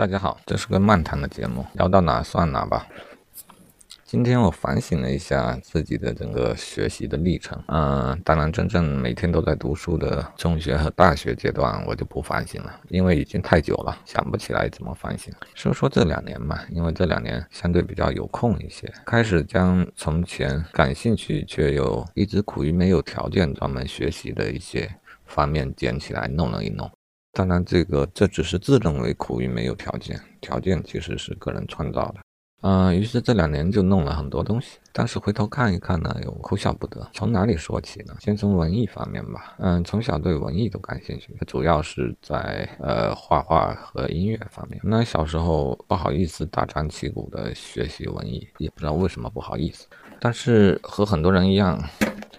大家好，这是个漫谈的节目，聊到哪算哪吧。今天我反省了一下自己的整个学习的历程，嗯，当然真正每天都在读书的中学和大学阶段，我就不反省了，因为已经太久了，想不起来怎么反省。说说这两年吧，因为这两年相对比较有空一些，开始将从前感兴趣却又一直苦于没有条件专门学习的一些方面捡起来弄了一弄。当然，这个这只是自认为苦于没有条件，条件其实是个人创造的。嗯，于是这两年就弄了很多东西，但是回头看一看呢，又哭笑不得。从哪里说起呢？先从文艺方面吧。嗯，从小对文艺都感兴趣，主要是在呃画画和音乐方面。那小时候不好意思大张旗鼓的学习文艺，也不知道为什么不好意思。但是和很多人一样。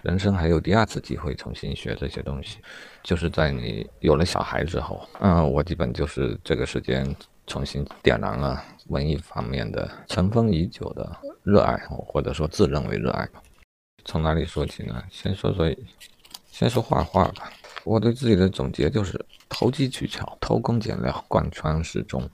人生还有第二次机会重新学这些东西，就是在你有了小孩之后。嗯，我基本就是这个时间重新点燃了文艺方面的尘封已久的热爱，或者说自认为热爱吧。从哪里说起呢？先说说，先说画画吧。我对自己的总结就是投机取巧、偷工减料、贯穿始终。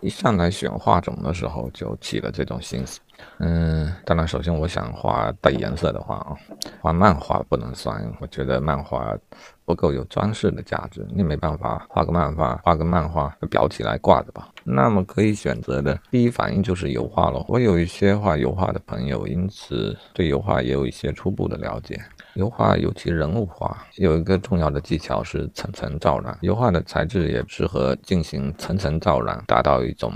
一上来选画种的时候就起了这种心思。嗯，当然，首先我想画带颜色的画啊，画漫画不能算，我觉得漫画不够有装饰的价值，你没办法画个漫画，画个漫画裱起来挂着吧。那么可以选择的第一反应就是油画了。我有一些画油画的朋友，因此对油画也有一些初步的了解。油画尤其人物画有一个重要的技巧是层层罩染，油画的材质也适合进行层层罩染，达到一种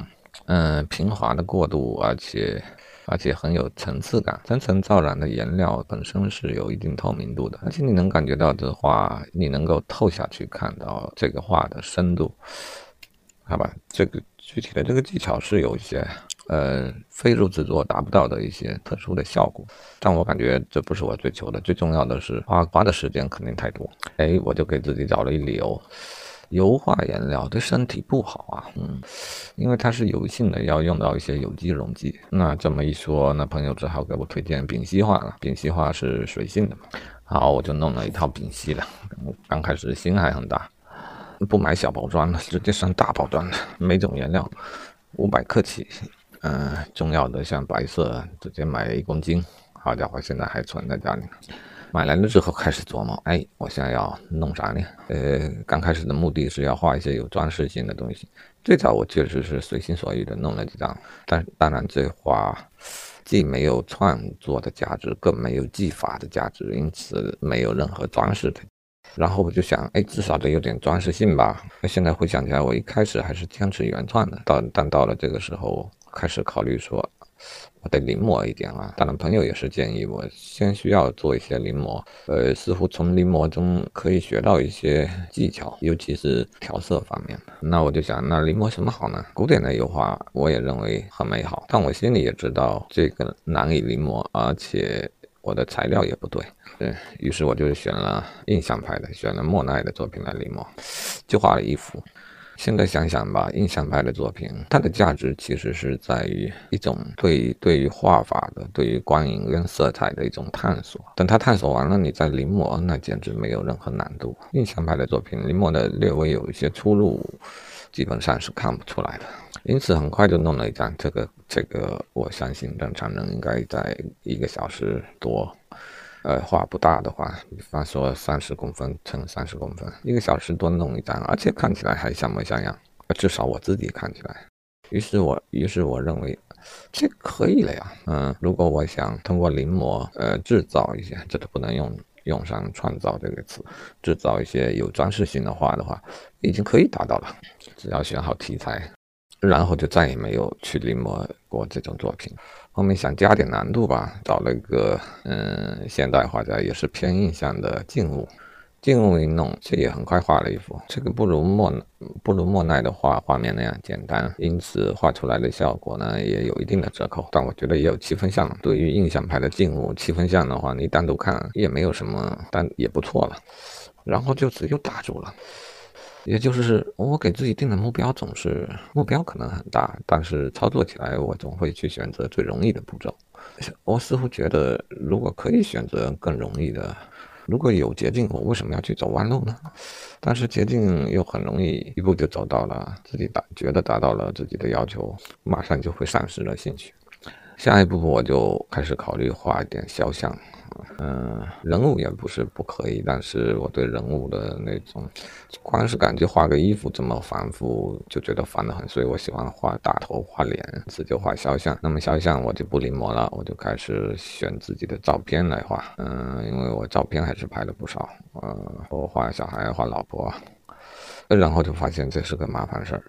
嗯平滑的过渡，而且。而且很有层次感，层层造染的颜料本身是有一定透明度的，而且你能感觉到这画，你能够透下去看到这个画的深度，好吧？这个具体的这个技巧是有一些，呃，非入制作达不到的一些特殊的效果，但我感觉这不是我追求的，最重要的是花花的时间肯定太多，哎，我就给自己找了一理由。油画颜料对身体不好啊，嗯，因为它是油性的，要用到一些有机溶剂。那这么一说，那朋友只好给我推荐丙烯画了。丙烯画是水性的嘛，好，我就弄了一套丙烯的。刚开始心还很大，不买小包装的，直接上大包装的，每种颜料五百克起。嗯，重要的像白色，直接买一公斤。好家伙，现在还存在家里。买来了之后开始琢磨，哎，我想要弄啥呢？呃，刚开始的目的是要画一些有装饰性的东西。最早我确实是随心所欲的弄了几张，但当然这画既没有创作的价值，更没有技法的价值，因此没有任何装饰的。然后我就想，哎，至少得有点装饰性吧。现在回想起来，我一开始还是坚持原创的，到但到了这个时候，开始考虑说。得临摹一点啊！当然，朋友也是建议我先需要做一些临摹。呃，似乎从临摹中可以学到一些技巧，尤其是调色方面的。那我就想，那临摹什么好呢？古典的油画我也认为很美好，但我心里也知道这个难以临摹，而且我的材料也不对。对于是，我就选了印象派的，选了莫奈的作品来临摹，就画了一幅。现在想想吧，印象派的作品，它的价值其实是在于一种对对于画法的、对于光影跟色彩的一种探索。等他探索完了，你再临摹，那简直没有任何难度。印象派的作品临摹的略微有一些出入，基本上是看不出来的。因此，很快就弄了一张。这个这个，我相信正常人应该在一个小时多。呃，画不大的话，比方说三十公分乘三十公分，一个小时多弄一张，而且看起来还像模像样。至少我自己看起来。于是我，于是我认为这可以了呀。嗯，如果我想通过临摹，呃，制造一些，这都不能用用上创造这个词，制造一些有装饰性的画的话，已经可以达到了。只要选好题材。然后就再也没有去临摹过这种作品。后面想加点难度吧，找了一个嗯现代画家，也是偏印象的静物。静物一弄，这也很快画了一幅。这个不如莫不如莫奈的画画面那样简单，因此画出来的效果呢也有一定的折扣。但我觉得也有七分像。对于印象派的静物，七分像的话，你单独看也没有什么，但也不错了。然后就此又打住了。也就是我给自己定的目标总是目标可能很大，但是操作起来我总会去选择最容易的步骤。我似乎觉得如果可以选择更容易的，如果有捷径，我为什么要去走弯路呢？但是捷径又很容易一步就走到了，自己达觉得达到了自己的要求，马上就会丧失了兴趣。下一步我就开始考虑画一点肖像。嗯，人物也不是不可以，但是我对人物的那种，光是感觉画个衣服这么繁复，就觉得烦得很，所以我喜欢画大头、画脸，自就画肖像。那么肖像我就不临摹了，我就开始选自己的照片来画。嗯，因为我照片还是拍了不少，呃，我画小孩、画老婆，然后就发现这是个麻烦事儿。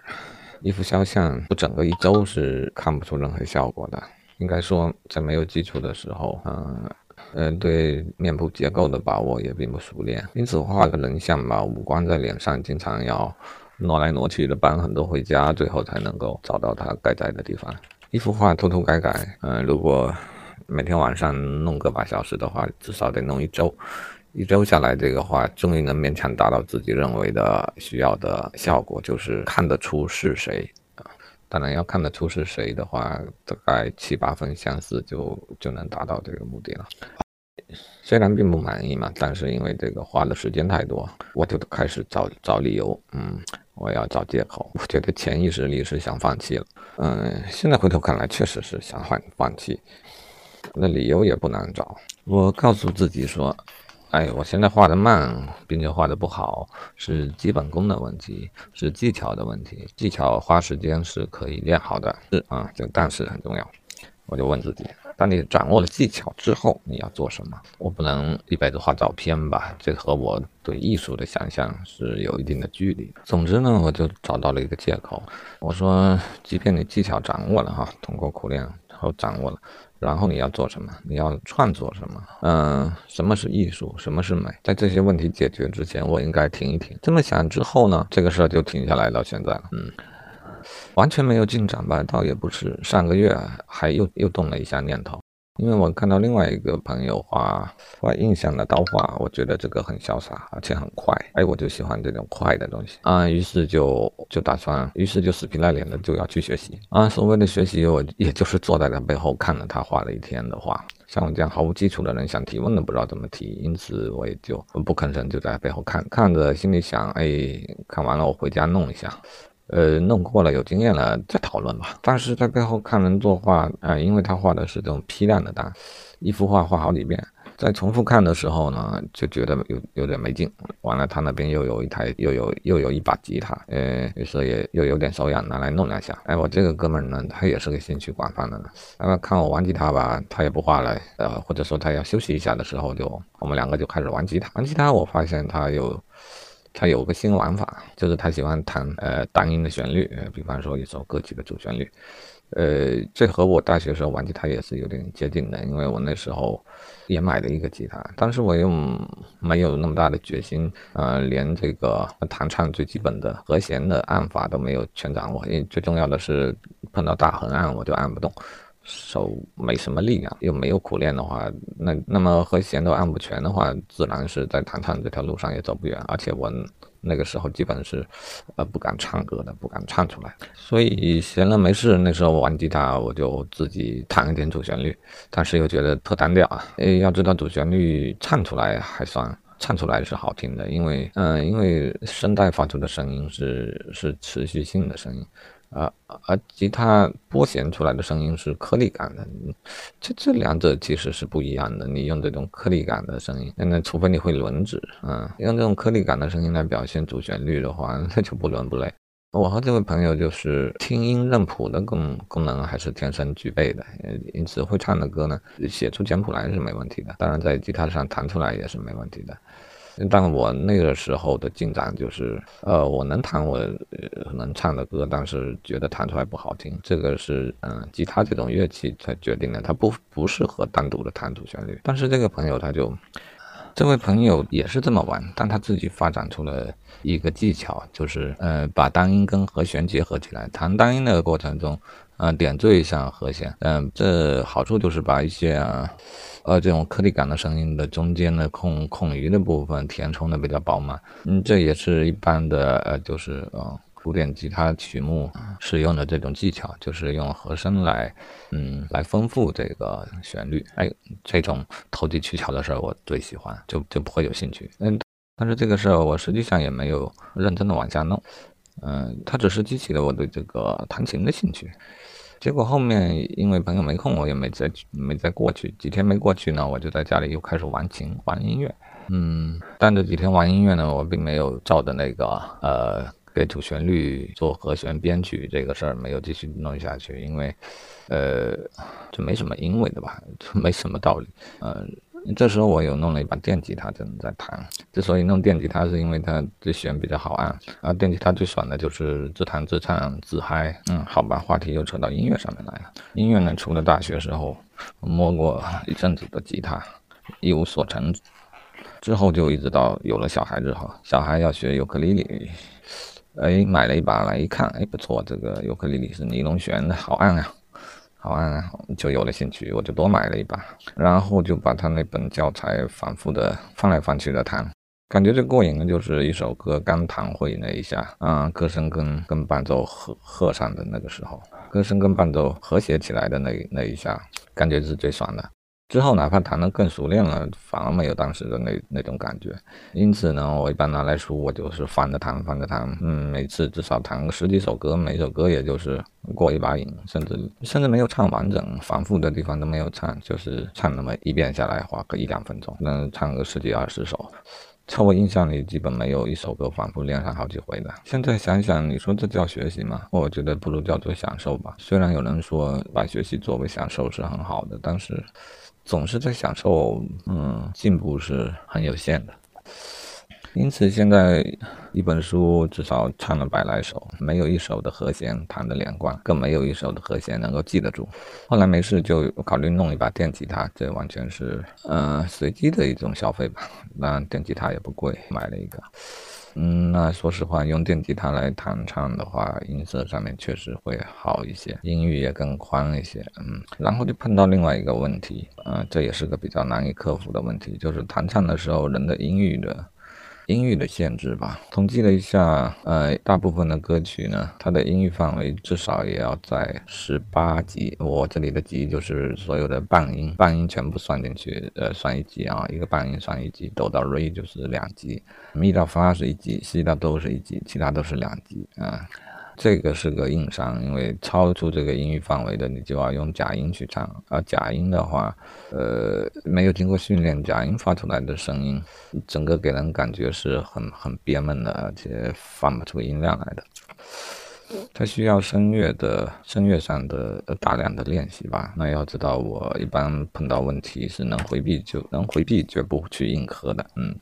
一幅肖像不整个一周是看不出任何效果的。应该说，在没有基础的时候，嗯。嗯，对面部结构的把握也并不熟练，因此画个人像嘛，五官在脸上经常要挪来挪去的，搬很多回家，最后才能够找到它该在的地方。一幅画涂涂改改，嗯，如果每天晚上弄个把小时的话，至少得弄一周。一周下来，这个画终于能勉强达到自己认为的需要的效果，就是看得出是谁。当然，要看得出是谁的话，大概七八分相似就就能达到这个目的了。虽然并不满意嘛，但是因为这个花的时间太多，我就开始找找理由。嗯，我要找借口。我觉得潜意识里是想放弃了。嗯，现在回头看来，确实是想放放弃。那理由也不难找。我告诉自己说。哎，我现在画的慢，并且画的不好，是基本功的问题，是技巧的问题。技巧花时间是可以练好的，是啊，这个但是很重要。我就问自己，当你掌握了技巧之后，你要做什么？我不能一辈子画照片吧？这和我对艺术的想象是有一定的距离。总之呢，我就找到了一个借口。我说，即便你技巧掌握了哈，通过苦练后掌握了。然后你要做什么？你要创作什么？嗯，什么是艺术？什么是美？在这些问题解决之前，我应该停一停。这么想之后呢，这个事儿就停下来到现在了。嗯，完全没有进展吧？倒也不是，上个月还又又动了一下念头。因为我看到另外一个朋友画画印象的刀画，我觉得这个很潇洒，而且很快。哎，我就喜欢这种快的东西啊，于是就就打算，于是就死皮赖脸的就要去学习啊。所谓的学习，我也就是坐在他背后看了他画了一天的画。像我这样毫无基础的人，想提问都不知道怎么提，因此我也就不吭声，就在背后看，看着心里想，哎，看完了我回家弄一下。呃，弄过了有经验了再讨论吧。但是在背后看人作画，啊，因为他画的是这种批量的单，一幅画画好几遍，在重复看的时候呢，就觉得有有点没劲。完了，他那边又有一台，又有又有一把吉他，呃，所以又有点手痒，拿来弄两下。哎，我这个哥们呢，他也是个兴趣广泛的，那么看我玩吉他吧，他也不画了，呃，或者说他要休息一下的时候，就我们两个就开始玩吉他。玩吉他，我发现他有。他有个新玩法，就是他喜欢弹呃单音的旋律，比方说一首歌曲的主旋律，呃，这和我大学时候玩吉他也是有点接近的，因为我那时候也买了一个吉他，但是我又没有那么大的决心，呃，连这个弹唱最基本的和弦的按法都没有全掌握，因为最重要的是碰到大横按我就按不动。手没什么力量，又没有苦练的话，那那么和弦都按不全的话，自然是在弹唱这条路上也走不远。而且我那个时候基本是，呃，不敢唱歌的，不敢唱出来。所以闲了没事，那时候玩吉他我就自己弹一点主旋律，但是又觉得特单调啊。诶，要知道主旋律唱出来还算唱出来是好听的，因为嗯，因为声带发出的声音是是持续性的声音。啊，而吉他拨弦出来的声音是颗粒感的，这这两者其实是不一样的。你用这种颗粒感的声音，那除非你会轮指，嗯，用这种颗粒感的声音来表现主旋律的话，那就不伦不类。我和这位朋友就是听音认谱的功功能还是天生具备的，因此会唱的歌呢，写出简谱来是没问题的，当然在吉他上弹出来也是没问题的。但我那个时候的进展就是，呃，我能弹我能唱的歌，但是觉得弹出来不好听。这个是，嗯，吉他这种乐器才决定的，它不不适合单独的弹主旋律。但是这个朋友他就，这位朋友也是这么玩，但他自己发展出了一个技巧，就是，呃，把单音跟和弦结合起来。弹单音的过程中，呃，点缀一下和弦，嗯，这好处就是把一些。啊。呃，这种颗粒感的声音的中间的空空余的部分填充的比较饱满，嗯，这也是一般的呃，就是呃，古典吉他曲目使用的这种技巧，就是用和声来，嗯，来丰富这个旋律。哎，这种投机取巧的事儿我最喜欢，就就不会有兴趣。嗯，但是这个事儿我实际上也没有认真的往下弄。嗯，它只是激起了我对这个弹琴的兴趣。结果后面因为朋友没空，我也没再没再过去。几天没过去呢，我就在家里又开始玩琴、玩音乐。嗯，但这几天玩音乐呢，我并没有照着那个呃给主旋律做和弦编曲这个事儿没有继续弄下去，因为呃这没什么因为的吧，就没什么道理。嗯。这时候我有弄了一把电吉他，正在弹。之所以弄电吉他，是因为它这弦比较好按。啊，电吉他最爽的就是自弹自唱自嗨。嗯，好吧，话题又扯到音乐上面来了。音乐呢，除了大学时候摸过一阵子的吉他，一无所成。之后就一直到有了小孩之后，小孩要学尤克里里，哎，买了一把来一看，哎，不错，这个尤克里里是尼龙弦的，好按啊。好啊，就有了兴趣，我就多买了一把，然后就把他那本教材反复的翻来翻去的弹，感觉最过瘾的就是一首歌刚弹会那一下，啊，歌声跟跟伴奏合合上的那个时候，歌声跟伴奏和谐起来的那那一下，感觉是最爽的。之后哪怕弹得更熟练了，反而没有当时的那那种感觉。因此呢，我一般拿来书，我就是翻着弹，翻着弹。嗯，每次至少弹个十几首歌，每首歌也就是过一把瘾，甚至甚至没有唱完整，反复的地方都没有唱，就是唱那么一遍下来花个一两分钟，能唱个十几二十首。在我印象里，基本没有一首歌反复练上好几回的。现在想想，你说这叫学习吗？我觉得不如叫做享受吧。虽然有人说把学习作为享受是很好的，但是。总是在享受，嗯，进步是很有限的。因此，现在一本书至少唱了百来首，没有一首的和弦弹得连贯，更没有一首的和弦能够记得住。后来没事就考虑弄一把电吉他，这完全是，呃，随机的一种消费吧。那电吉他也不贵，买了一个。嗯，那说实话，用电吉他来弹唱的话，音色上面确实会好一些，音域也更宽一些。嗯，然后就碰到另外一个问题，嗯，这也是个比较难以克服的问题，就是弹唱的时候人的音域的。音域的限制吧，统计了一下，呃，大部分的歌曲呢，它的音域范围至少也要在十八级。我这里的级就是所有的半音，半音全部算进去，呃，算一级啊，一个半音算一级，哆到瑞就是两级，咪到发是一级，西到哆是一级，其他都是两级啊。这个是个硬伤，因为超出这个音域范围的，你就要用假音去唱。而假音的话，呃，没有经过训练，假音发出来的声音，整个给人感觉是很很憋闷的，而且放不出音量来的。它需要声乐的声乐上的大量的练习吧。那要知道，我一般碰到问题是能回避就能回避，绝不去硬磕的。嗯，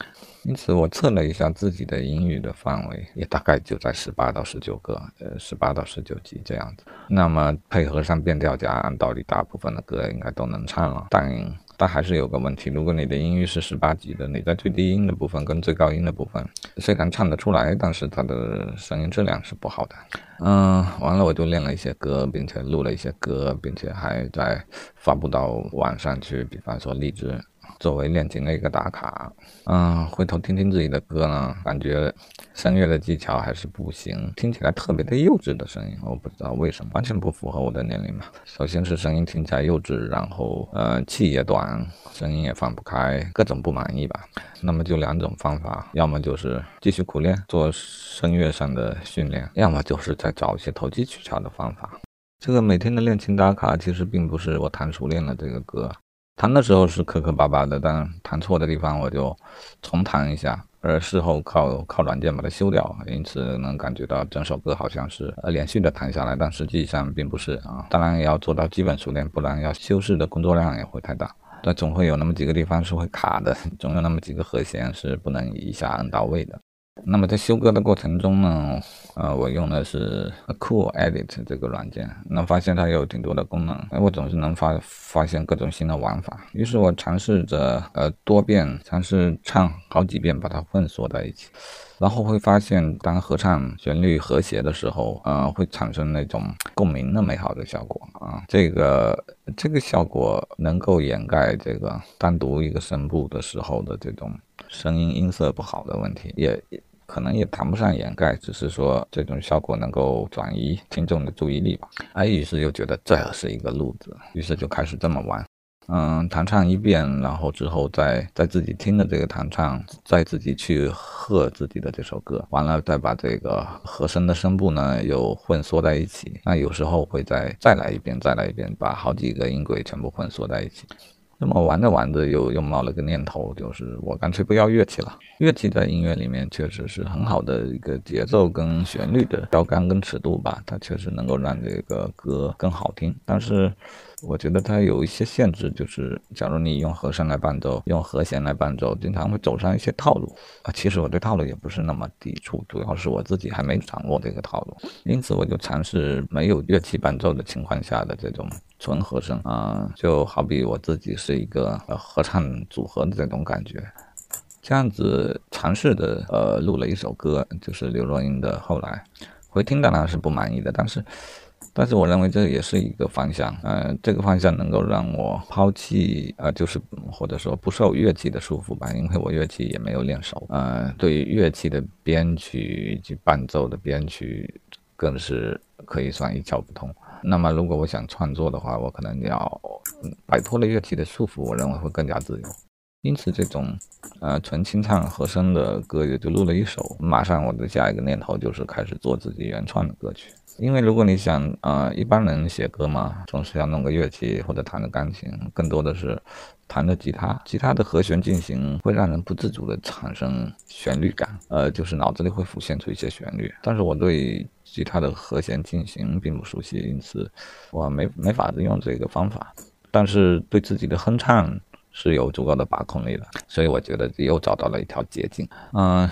因此我测了一下自己的英语的范围，也大概就在十八到十九个，呃，十八到十九级这样子。那么配合上变调夹，按道理大部分的歌应该都能唱了。但但还是有个问题，如果你的音域是十八级的，你在最低音的部分跟最高音的部分虽然唱得出来，但是它的声音质量是不好的。嗯，完了我就练了一些歌，并且录了一些歌，并且还在发布到网上去，比方说荔枝。作为练琴的一个打卡，嗯，回头听听自己的歌呢，感觉声乐的技巧还是不行，听起来特别的幼稚的声音，我不知道为什么，完全不符合我的年龄嘛。首先是声音听起来幼稚，然后呃气也短，声音也放不开，各种不满意吧。那么就两种方法，要么就是继续苦练做声乐上的训练，要么就是再找一些投机取巧的方法。这个每天的练琴打卡，其实并不是我弹熟练了这个歌。弹的时候是磕磕巴巴的，但弹错的地方我就重弹一下，而事后靠靠软件把它修掉，因此能感觉到整首歌好像是呃连续的弹下来，但实际上并不是啊。当然也要做到基本熟练，不然要修饰的工作量也会太大。但总会有那么几个地方是会卡的，总有那么几个和弦是不能一下按到位的。那么在修歌的过程中呢，呃，我用的是 Cool Edit 这个软件，那发现它有挺多的功能，哎，我总是能发发现各种新的玩法。于是我尝试着呃多遍尝试唱好几遍，把它混缩在一起，然后会发现当合唱旋律和谐的时候，呃，会产生那种共鸣的美好的效果啊。这个这个效果能够掩盖这个单独一个声部的时候的这种。声音音色不好的问题，也可能也谈不上掩盖，只是说这种效果能够转移听众的注意力吧。哎，于是又觉得这是一个路子，于是就开始这么玩。嗯，弹唱一遍，然后之后再再自己听的这个弹唱，再自己去和自己的这首歌，完了再把这个和声的声部呢又混缩在一起。那有时候会再再来一遍，再来一遍，把好几个音轨全部混缩在一起。那么玩着玩着，又又冒了个念头，就是我干脆不要乐器了。乐器在音乐里面确实是很好的一个节奏跟旋律的标杆跟尺度吧，它确实能够让这个歌更好听。但是我觉得它有一些限制，就是假如你用和声来伴奏，用和弦来伴奏，经常会走上一些套路啊。其实我对套路也不是那么抵触，主要是我自己还没掌握这个套路，因此我就尝试没有乐器伴奏的情况下的这种。纯和声啊，就好比我自己是一个呃合唱组合的这种感觉，这样子尝试的呃录了一首歌，就是刘若英的《后来》，回听当然是不满意的，但是但是我认为这也是一个方向，呃，这个方向能够让我抛弃呃就是或者说不受乐器的束缚吧，因为我乐器也没有练熟，呃，对于乐器的编曲以及伴奏的编曲更是可以算一窍不通。那么，如果我想创作的话，我可能要摆脱了乐器的束缚，我认为会更加自由。因此，这种呃纯清唱和声的歌也就录了一首。马上我的下一个念头就是开始做自己原创的歌曲。因为如果你想啊，一般人写歌嘛，总是要弄个乐器或者弹个钢琴，更多的是弹着吉他，吉他的和弦进行会让人不自主的产生旋律感，呃，就是脑子里会浮现出一些旋律。但是我对其他的和弦进行并不熟悉，因此我没没法子用这个方法。但是对自己的哼唱是有足够的把控力的，所以我觉得又找到了一条捷径。嗯，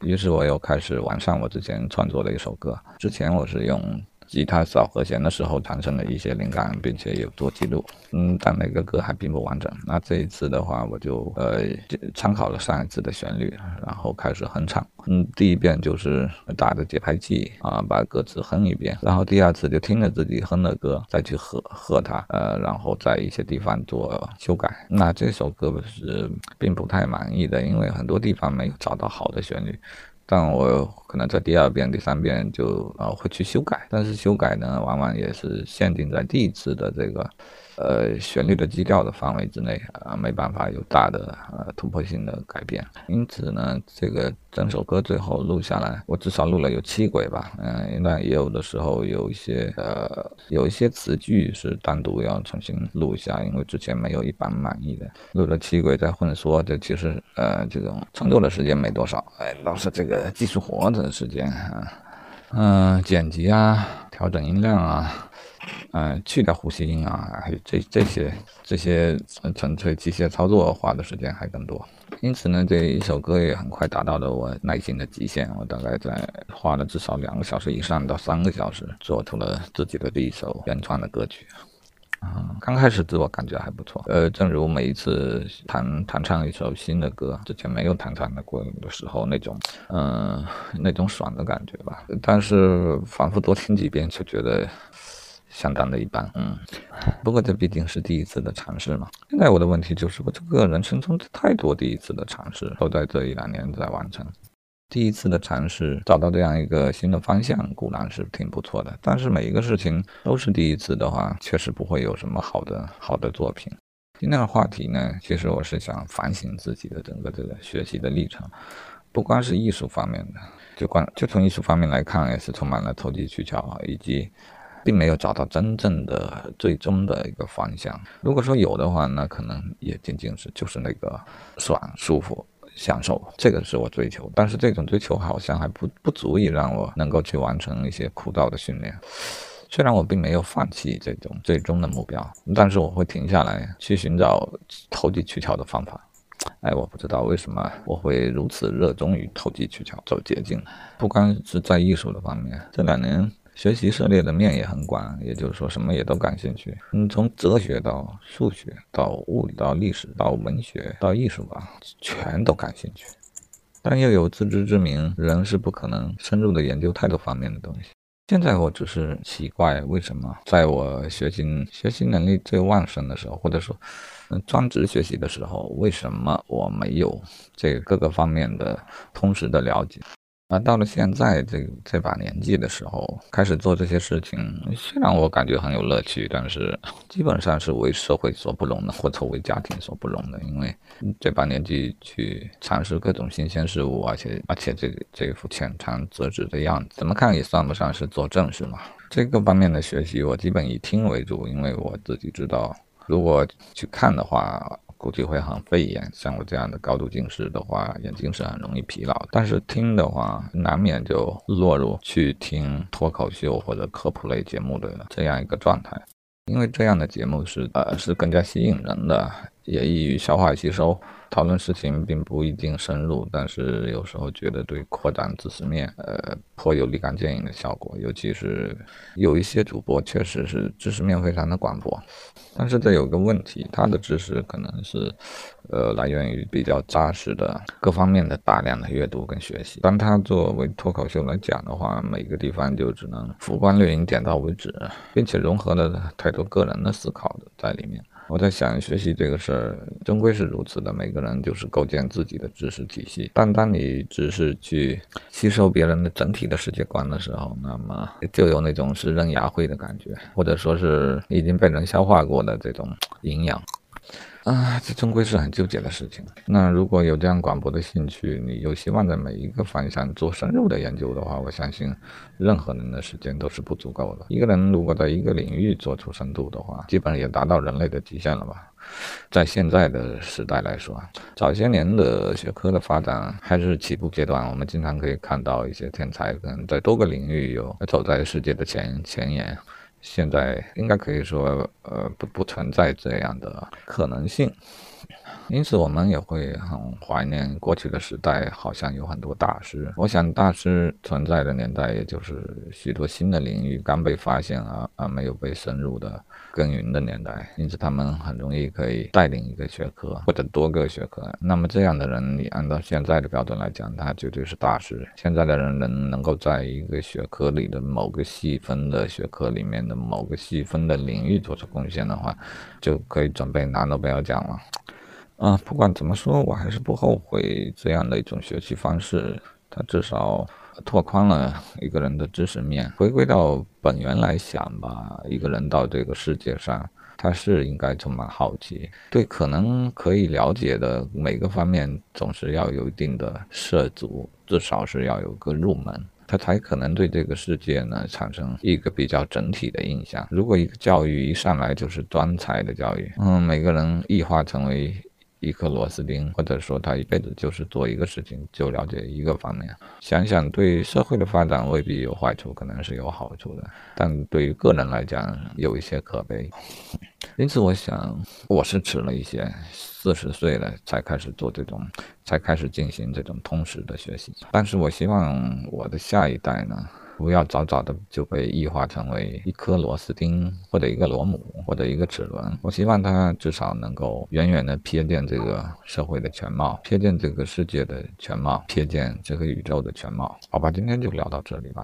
于是我又开始完善我之前创作的一首歌。之前我是用。吉他扫和弦的时候产生了一些灵感，并且有做记录。嗯，但那个歌还并不完整。那这一次的话，我就呃参考了上一次的旋律，然后开始哼唱。嗯，第一遍就是打着节拍器啊，把歌词哼一遍。然后第二次就听着自己哼的歌再去和和它，呃，然后在一些地方做修改。那这首歌是并不太满意的，因为很多地方没有找到好的旋律。但我可能在第二遍、第三遍就呃会去修改，但是修改呢，往往也是限定在第一次的这个。呃，旋律的基调的范围之内啊，没办法有大的呃突破性的改变。因此呢，这个整首歌最后录下来，我至少录了有七轨吧。嗯，那也有的时候有一些呃，有一些词句是单独要重新录一下，因为之前没有一版满意的。录了七轨再混缩，这其实呃，这种创作的时间没多少，哎，倒是这个技术活的时间啊，嗯，剪辑啊，调整音量啊。嗯，去掉呼吸音啊，还有这这些这些纯粹机械操作花的时间还更多，因此呢，这一首歌也很快达到了我耐心的极限。我大概在花了至少两个小时以上到三个小时，做出了自己的第一首原创的歌曲。啊，刚开始自我感觉还不错。呃，正如每一次弹弹唱一首新的歌，之前没有弹唱的过的时候那种，嗯，那种爽的感觉吧。但是反复多听几遍，就觉得。相当的一般，嗯，不过这毕竟是第一次的尝试嘛。现在我的问题就是，我这个人生中太多第一次的尝试都在这一两年在完成。第一次的尝试找到这样一个新的方向固然是挺不错的，但是每一个事情都是第一次的话，确实不会有什么好的好的作品。今天的话题呢，其实我是想反省自己的整个这个学习的历程，不光是艺术方面的，就光就从艺术方面来看，也是充满了投机取巧以及。并没有找到真正的最终的一个方向。如果说有的话，那可能也仅仅是就是那个爽、舒服、享受，这个是我追求。但是这种追求好像还不不足以让我能够去完成一些枯燥的训练。虽然我并没有放弃这种最终的目标，但是我会停下来去寻找投机取巧的方法。哎，我不知道为什么我会如此热衷于投机取巧、走捷径。不光是在艺术的方面，这两年。学习涉猎的面也很广，也就是说什么也都感兴趣。嗯，从哲学到数学，到物理，到历史，到文学，到艺术吧，全都感兴趣。但又有自知之明，人是不可能深入的研究太多方面的东西。现在我只是奇怪，为什么在我学习学习能力最旺盛的时候，或者说嗯专职学习的时候，为什么我没有这各个方面的通识的了解？而到了现在这这把年纪的时候，开始做这些事情，虽然我感觉很有乐趣，但是基本上是为社会所不容的，或者为家庭所不容的。因为这把年纪去尝试各种新鲜事物，而且而且这这副浅尝辄止的样子，怎么看也算不上是做正事嘛。这个方面的学习，我基本以听为主，因为我自己知道，如果去看的话。估计会很费眼，像我这样的高度近视的话，眼睛是很容易疲劳。但是听的话，难免就落入去听脱口秀或者科普类节目的这样一个状态，因为这样的节目是呃是更加吸引人的，也易于消化吸收。讨论事情并不一定深入，但是有时候觉得对扩展知识面，呃，颇有立竿见影的效果。尤其是有一些主播确实是知识面非常的广博，但是这有个问题，他的知识可能是，呃，来源于比较扎实的各方面的大量的阅读跟学习。当他作为脱口秀来讲的话，每个地方就只能浮光掠影，点到为止，并且融合了太多个人的思考的在里面。我在想，学习这个事儿终归是如此的。每个人就是构建自己的知识体系，但当你只是去吸收别人的整体的世界观的时候，那么就有那种是扔牙灰的感觉，或者说是已经被人消化过的这种营养。啊，这终归是很纠结的事情。那如果有这样广博的兴趣，你又希望在每一个方向做深入的研究的话，我相信任何人的时间都是不足够的。一个人如果在一个领域做出深度的话，基本上也达到人类的极限了吧？在现在的时代来说，早些年的学科的发展还是起步阶段，我们经常可以看到一些天才可能在多个领域有走在世界的前前沿。现在应该可以说，呃，不不存在这样的可能性。因此，我们也会很怀念过去的时代，好像有很多大师。我想，大师存在的年代，也就是许多新的领域刚被发现而而没有被深入的耕耘的年代。因此，他们很容易可以带领一个学科或者多个学科。那么，这样的人，你按照现在的标准来讲，他绝对是大师。现在的人能能够在一个学科里的某个细分的学科里面的某个细分的领域做出贡献的话，就可以准备拿诺贝尔奖了。啊，不管怎么说，我还是不后悔这样的一种学习方式。它至少拓宽了一个人的知识面。回归到本源来想吧，一个人到这个世界上，他是应该充满好奇，对可能可以了解的每个方面，总是要有一定的涉足，至少是要有个入门，他才可能对这个世界呢产生一个比较整体的印象。如果一个教育一上来就是专才的教育，嗯，每个人异化成为。一颗螺丝钉，或者说他一辈子就是做一个事情，就了解一个方面。想想对社会的发展未必有坏处，可能是有好处的，但对于个人来讲有一些可悲。因此，我想我是迟了一些，四十岁了才开始做这种，才开始进行这种通识的学习。但是我希望我的下一代呢。不要早早的就被异化成为一颗螺丝钉，或者一个螺母，或者一个齿轮。我希望他至少能够远远的瞥见这个社会的全貌，瞥见这个世界的全貌，瞥见这个宇宙的全貌。好吧，今天就聊到这里吧。